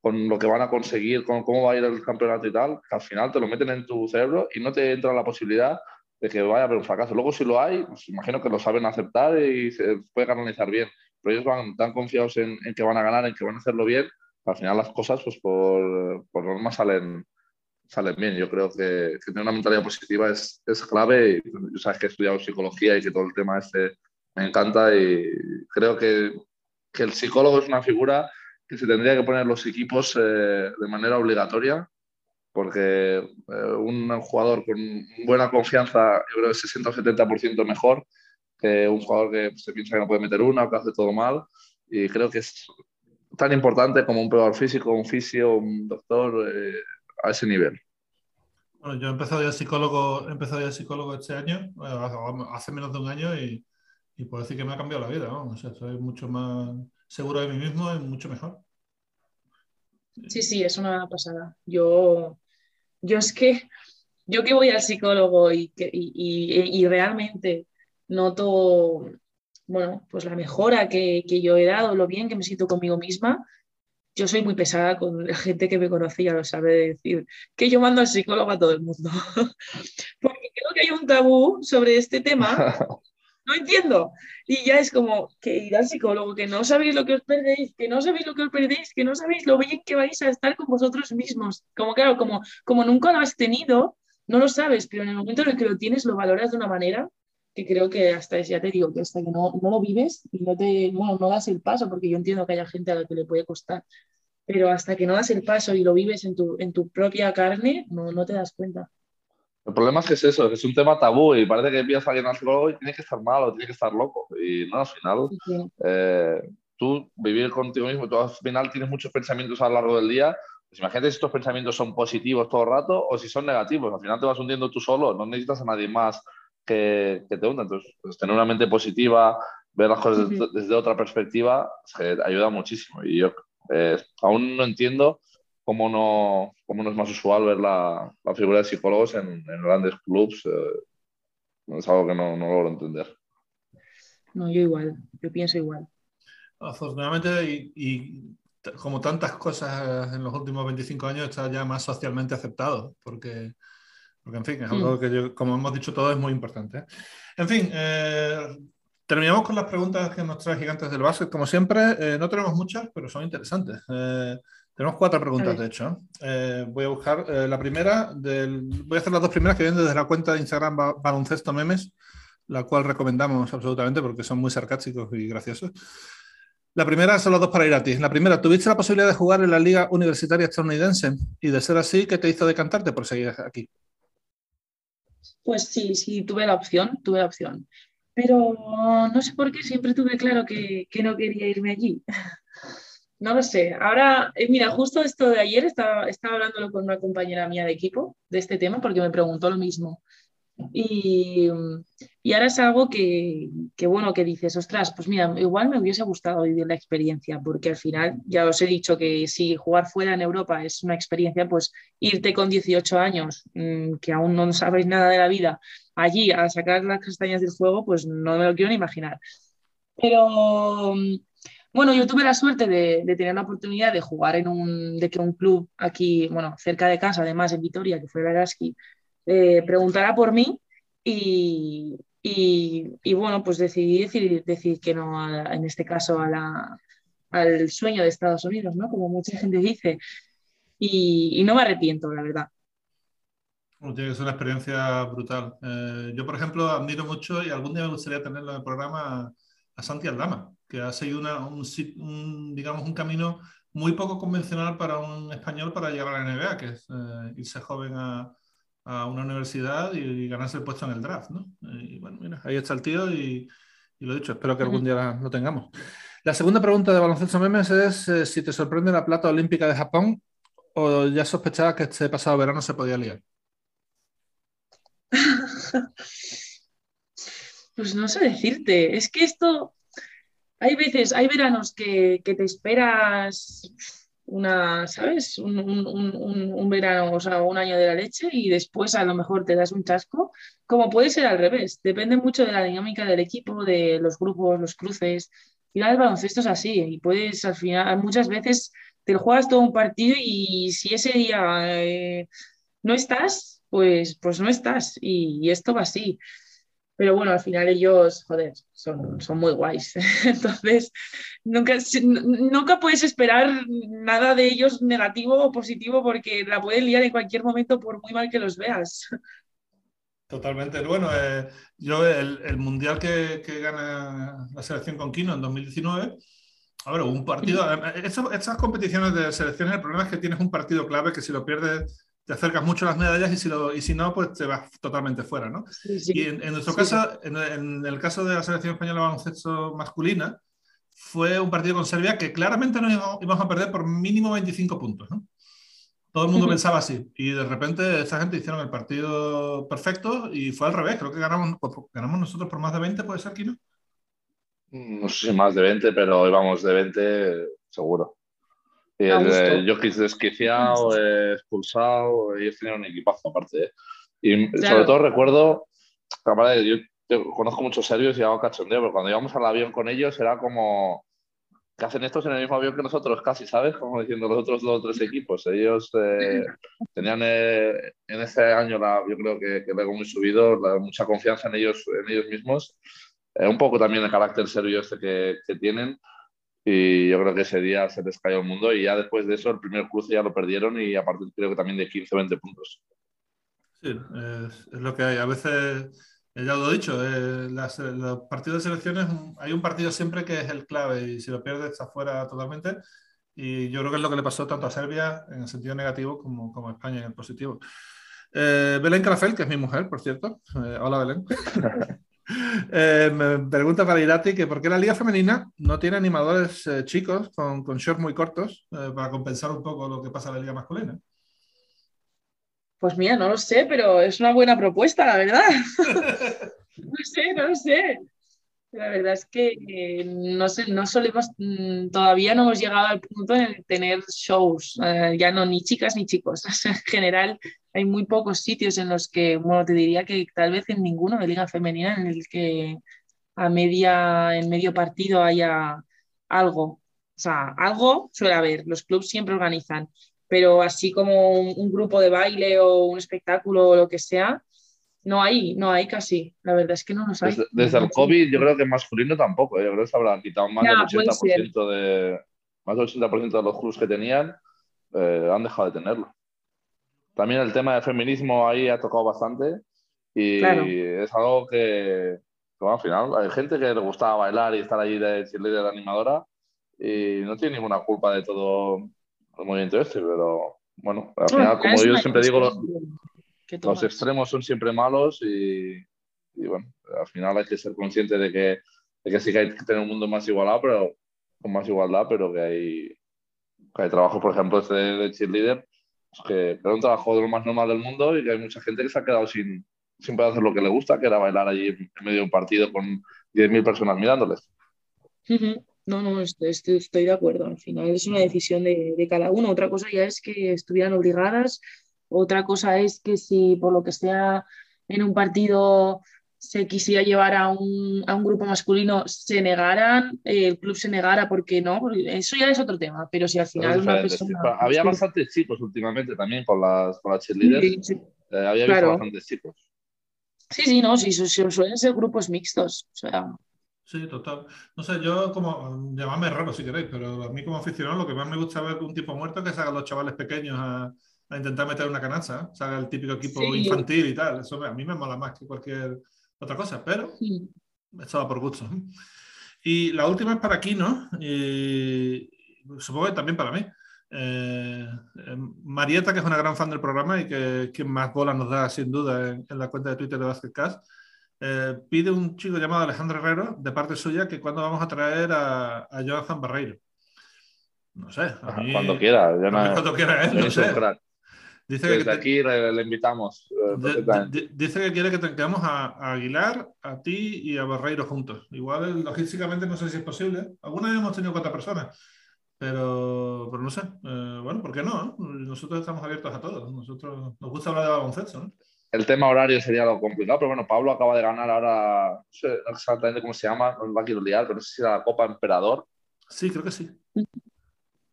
con lo que van a conseguir, con cómo va a ir el campeonato y tal, que al final te lo meten en tu cerebro y no te entra la posibilidad de que vaya a haber un fracaso. Luego, si lo hay, pues imagino que lo saben aceptar y se puede canalizar bien. Pero ellos van tan confiados en, que van a ganar, en que van a hacerlo bien, al final las cosas, pues por, por norma, salen, salen bien. Yo creo que, tener una mentalidad positiva es, es clave. Y, yo sabes que he estudiado psicología y que todo el tema este me encanta y creo que, que el psicólogo es una figura que se tendría que poner los equipos eh, de manera obligatoria porque eh, un jugador con buena confianza, yo creo que 60 o 70% mejor que un jugador que se piensa que no puede meter una o que hace todo mal. Y creo que es tan importante como un peor físico, un fisio, un doctor eh, a ese nivel. Bueno, yo he empezado ya psicólogo, he empezado ya psicólogo este año, hace menos de un año, y, y puedo decir que me ha cambiado la vida. O sea, soy mucho más seguro de mí mismo y mucho mejor. Sí, sí, es una pasada. Yo yo es que, yo que voy al psicólogo y, y, realmente noto, bueno, pues la mejora que, yo he dado, lo bien que me siento conmigo misma, yo soy muy pesada con la gente que me conocía, lo sabe decir, que yo mando al psicólogo a todo el mundo. Porque creo que hay un tabú sobre este tema no entiendo. Y ya es como que ir al psicólogo, que no sabéis lo que os perdéis, que no sabéis lo que os perdéis, que no sabéis lo bien que vais a estar con vosotros mismos. Como claro, como, como nunca lo has tenido, no lo sabes, pero en el momento en el que lo tienes lo valoras de una manera que creo que hasta, ya te digo, que hasta que no, no lo vives y no te, bueno, no das el paso, porque yo entiendo que haya gente a la que le puede costar, pero hasta que no das el paso y lo vives en tu, en tu propia carne, no, no te das cuenta. El problema es que es eso, que es un tema tabú y parece que empiezas a alguien al psicólogo y tienes que estar mal o tienes que estar loco. Y no, al final, eh, tú vivir contigo mismo, tú al final tienes muchos pensamientos a lo largo del día. Pues imagínate si estos pensamientos son positivos todo el rato o si son negativos. Al final te vas hundiendo tú solo, no necesitas a nadie más que, que te hunda. Entonces, pues, tener una mente positiva, ver las cosas desde, otra perspectiva, ayuda muchísimo. Y yo eh, aún no entiendo cómo no, cómo no es más usual ver la, la figura de psicólogos en, en grandes clubs. Eh, es algo que no, no logro entender. No, yo igual, yo pienso igual. Afortunadamente, y, y, como tantas cosas en los últimos 25 años, está ya más socialmente aceptado, porque, porque en fin, es algo mm. que, yo, como hemos dicho todo, es muy importante. En fin, eh, terminamos con las preguntas que nos trae Gigantes del Básquet. Como siempre, eh, no tenemos muchas, pero son interesantes. Eh, tenemos cuatro preguntas, de hecho. Voy a buscar la primera. Del, voy a hacer las dos primeras que vienen desde la cuenta de Instagram Baloncesto Memes, la cual recomendamos absolutamente porque son muy sarcásticos y graciosos. La primera son las dos para ir a ti. La primera, ¿tuviste la posibilidad de jugar en la Liga Universitaria Estadounidense? Y de ser así, ¿qué te hizo decantarte por seguir aquí? Pues sí, sí, tuve la opción, tuve la opción. Pero no sé por qué siempre tuve claro que, que no quería irme allí. No lo sé. Ahora, eh, mira, justo esto de ayer estaba, estaba hablándolo con una compañera mía de equipo de este tema porque me preguntó lo mismo. Y, y ahora es algo que, que, bueno, que dices, ostras, pues mira, igual me hubiese gustado vivir la experiencia, porque al final, ya os he dicho que si jugar fuera en Europa es una experiencia, pues irte con 18 años, mm, que aún no sabéis nada de la vida, allí a sacar las castañas del fuego, pues no me lo quiero ni imaginar. Pero bueno, yo tuve la suerte de, tener la oportunidad de jugar en un, de que un club aquí, bueno, cerca de casa, además en Vitoria, que fue Veraski, eh, preguntara por mí y, y, bueno, pues decidí decir, decir que no, en este caso, a la, al sueño de Estados Unidos, ¿no? Como mucha gente dice. Y, no me arrepiento, la verdad. tiene que ser una experiencia brutal. Eh, yo, por ejemplo, admiro mucho y algún día me gustaría tenerlo en el programa a Santi Aldama que ha seguido un, digamos, un camino muy poco convencional para un español para llegar a la NBA, que es eh, irse joven a, a una universidad y, ganarse el puesto en el draft, ¿no? Y bueno, mira, ahí está el tío y, lo he dicho, espero que algún día lo tengamos. La segunda pregunta de Baloncesto Memes es eh, si te sorprende la plata olímpica de Japón o ya sospechabas que este pasado verano se podía liar. pues no sé decirte, es que esto, hay veces, hay veranos que, que te esperas una, ¿sabes? Un, un, verano, o sea, un año de la leche y después a lo mejor te das un chasco, como puede ser al revés. Depende mucho de la dinámica del equipo, de los grupos, los cruces. Al final el baloncesto es así y puedes al final, muchas veces te juegas todo un partido y si ese día eh, no estás, pues, pues no estás y esto va así. Pero bueno, al final ellos, joder, son, son muy guays. Entonces, nunca, nunca puedes esperar nada de ellos negativo o positivo porque la pueden liar en cualquier momento por muy mal que los veas. Totalmente. Bueno, eh, yo el, mundial que, gana la selección con Kino en 2019, a ver, un partido. Estas, competiciones de selecciones, el problema es que tienes un partido clave que si lo pierdes te acercas mucho a las medallas y si, lo, y si no, pues te vas totalmente fuera, ¿no? Y en, nuestro caso, en, el caso de la selección española de baloncesto masculina, fue un partido con Serbia que claramente nos íbamos a perder por mínimo 25 puntos, ¿no? Todo el mundo pensaba así. Y de repente esa gente hicieron el partido perfecto y fue al revés. Creo que ganamos, ganamos nosotros por más de 20, ¿puede ser, Kino? No sé si más de 20, pero íbamos de 20 seguro. El Jokic desquiciado, expulsado, ellos tenían un equipazo aparte. ¿eh? Y sobre todo recuerdo, yo, yo, conozco muchos serbios y hago cachondeo, pero cuando íbamos al avión con ellos era como que hacen estos en el mismo avión que nosotros casi, ¿sabes? Como diciendo los otros dos o tres equipos. Ellos eh, tenían eh, en ese año, la, yo creo que, que luego muy subido, mucha confianza en ellos, en ellos mismos. un poco también el carácter serbio este que, que tienen. Y yo creo que ese día se les cayó el mundo y ya después de eso el primer cruce ya lo perdieron y a partir creo que también de 15 o 20 puntos. Sí, es, lo que hay. A veces, eh, ya lo he dicho, eh, las, los partidos de selecciones, hay un partido siempre que es el clave y si lo pierdes está fuera totalmente. Y yo creo que es lo que le pasó tanto a Serbia en el sentido negativo como, como a España en el positivo. Eh, Belén Carafel, que es mi mujer, por cierto. hola, Belén. Eh, me pregunta para Irati que por qué la liga femenina no tiene animadores eh, chicos con, con, shorts muy cortos eh, para compensar un poco lo que pasa en la liga masculina. Pues mira, no lo sé, pero es una buena propuesta, la verdad. no sé, no lo sé. La verdad es que no, sé, no solemos, mm, todavía no hemos llegado al punto de tener shows, ya no ni chicas ni chicos. en general, hay muy pocos sitios en los que, bueno, te diría que tal vez en ninguno de liga femenina en el que a media, en medio partido haya algo. O sea, algo suele haber, los clubes siempre organizan, pero así como un, grupo de baile o un espectáculo o lo que sea, no hay, no hay casi. La verdad es que no nos hay. Desde, el COVID yo creo que masculino tampoco, ¿eh? yo creo que se habrán quitado más del 80% de más del 80% de los clubes que tenían, eh, han dejado de tenerlo también el tema del feminismo ahí ha tocado bastante y es algo que, al final hay gente que le gustaba bailar y estar allí de cheerleader de animadora y no tiene ninguna culpa de todo el movimiento este, pero bueno, al final, como yo siempre digo, los, extremos son siempre malos y, bueno, al final hay que ser consciente de que, de que sí que hay que tener un mundo más igualado, pero con más igualdad, pero que hay, que hay trabajo, por ejemplo, este de cheerleader que era un trabajo de lo más normal del mundo y que hay mucha gente que se ha quedado sin, sin poder hacer lo que le gusta, que era bailar allí en medio de un partido con 10.000 personas mirándoles. No, no, estoy, estoy, de acuerdo. Al final es una decisión de, de, cada uno. Otra cosa ya es que estuvieran obligadas. Otra cosa es que si por lo que sea en un partido se quisiera llevar a un, a un, grupo masculino, se negaran, el club se negara porque no, eso ya es otro tema, pero si al final una persona... había bastantes chicos últimamente también con las, con las cheerleaders, eh, había visto bastantes chicos. Sí, sí, no, sí, suelen ser grupos mixtos, o sea... Sí, total. No sé, yo como, llamadme raro si queréis, pero a mí como aficionado lo que más me gusta ver un tipo muerto es que salgan los chavales pequeños a, a intentar meter una canasta, ¿eh? salga el típico equipo infantil y tal. Eso a mí me mola más que cualquier otra cosa, pero estaba por gusto. Y la última es para aquí, ¿no? Y supongo que también para mí. Eh, eh, Marieta, que es una gran fan del programa y que quien más bola nos da sin duda en, la cuenta de Twitter de Basketcast, eh, pide un chico llamado Alejandro Herrero, de parte suya, que cuando vamos a traer a, a Johan Barreiro. No sé. cuando quiera. cuando quiera él, no sé. Dice Desde que aquí le, invitamos. dice que quiere que tengamos a, Aguilar, a ti y a Barreiro juntos. Igual logísticamente no sé si es posible. Alguna vez hemos tenido cuatro personas. Pero, pero no sé, eh, bueno, ¿por qué no? Nosotros estamos abiertos a todos. Nosotros nos gusta hablar de baloncesto, ¿no? El tema horario sería lo complicado, pero bueno, Pablo acaba de ganar ahora, no sé exactamente cómo se llama, no me va a quiero liar, pero no sé si era la Copa Emperador. Sí, creo que sí.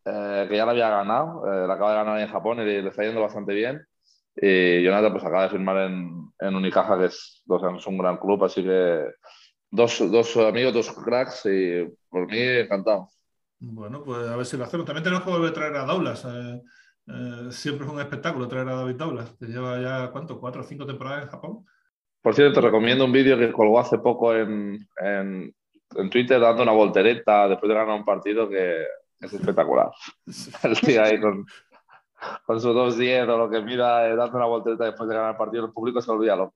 Eh, que ya la había ganado, eh, la acaba de ganar en Japón y le está yendo bastante bien. Y Jonathan pues acaba de firmar en, en Unicaja, que es, es un gran club, así que dos, dos amigos, dos cracks y por mí encantado. Bueno, pues a ver si lo hacemos. También tenemos que volver a traer a Daulas. Eh, eh, siempre es un espectáculo traer a David Daulas, que lleva ya, ¿cuánto? ¿Cuatro o cinco temporadas en Japón? Por cierto, te recomiendo un vídeo que colgó hace poco en, en, Twitter dando una voltereta después de ganar un partido que es espectacular. El tío ahí con, con sus dos diez o lo que mira eh, dando una voltereta después de ganar el partido, el público se olvida loco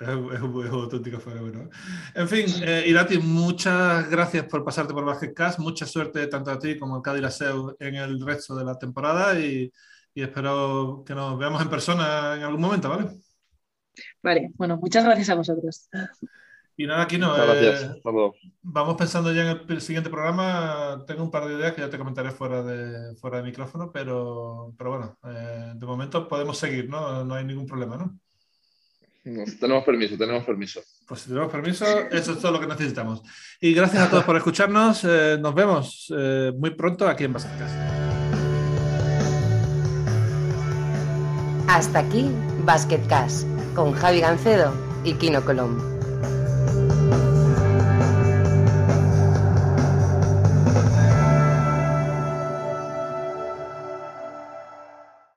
es, un auténtico fenómeno. En fin, eh, Irati, muchas gracias por pasarte por Basketcast. Mucha suerte tanto a ti como a Cádiz en el resto de la temporada y, espero que nos veamos en persona en algún momento, ¿vale? Vale, bueno, muchas gracias a vosotros. Y nada, aquí no. Eh, vamos pensando ya en el siguiente programa. Tengo un par de ideas que ya te comentaré fuera de, fuera de micrófono, pero, pero bueno, eh, de momento podemos seguir, ¿no? No hay ningún problema, ¿no? tenemos permiso, tenemos permiso. Pues si tenemos permiso, eso es todo lo que necesitamos. Y gracias a todos por escucharnos. Eh, nos vemos eh, muy pronto aquí en Basketcast. Hasta aquí Basketcast con Javi Gancedo y Kino Colombo.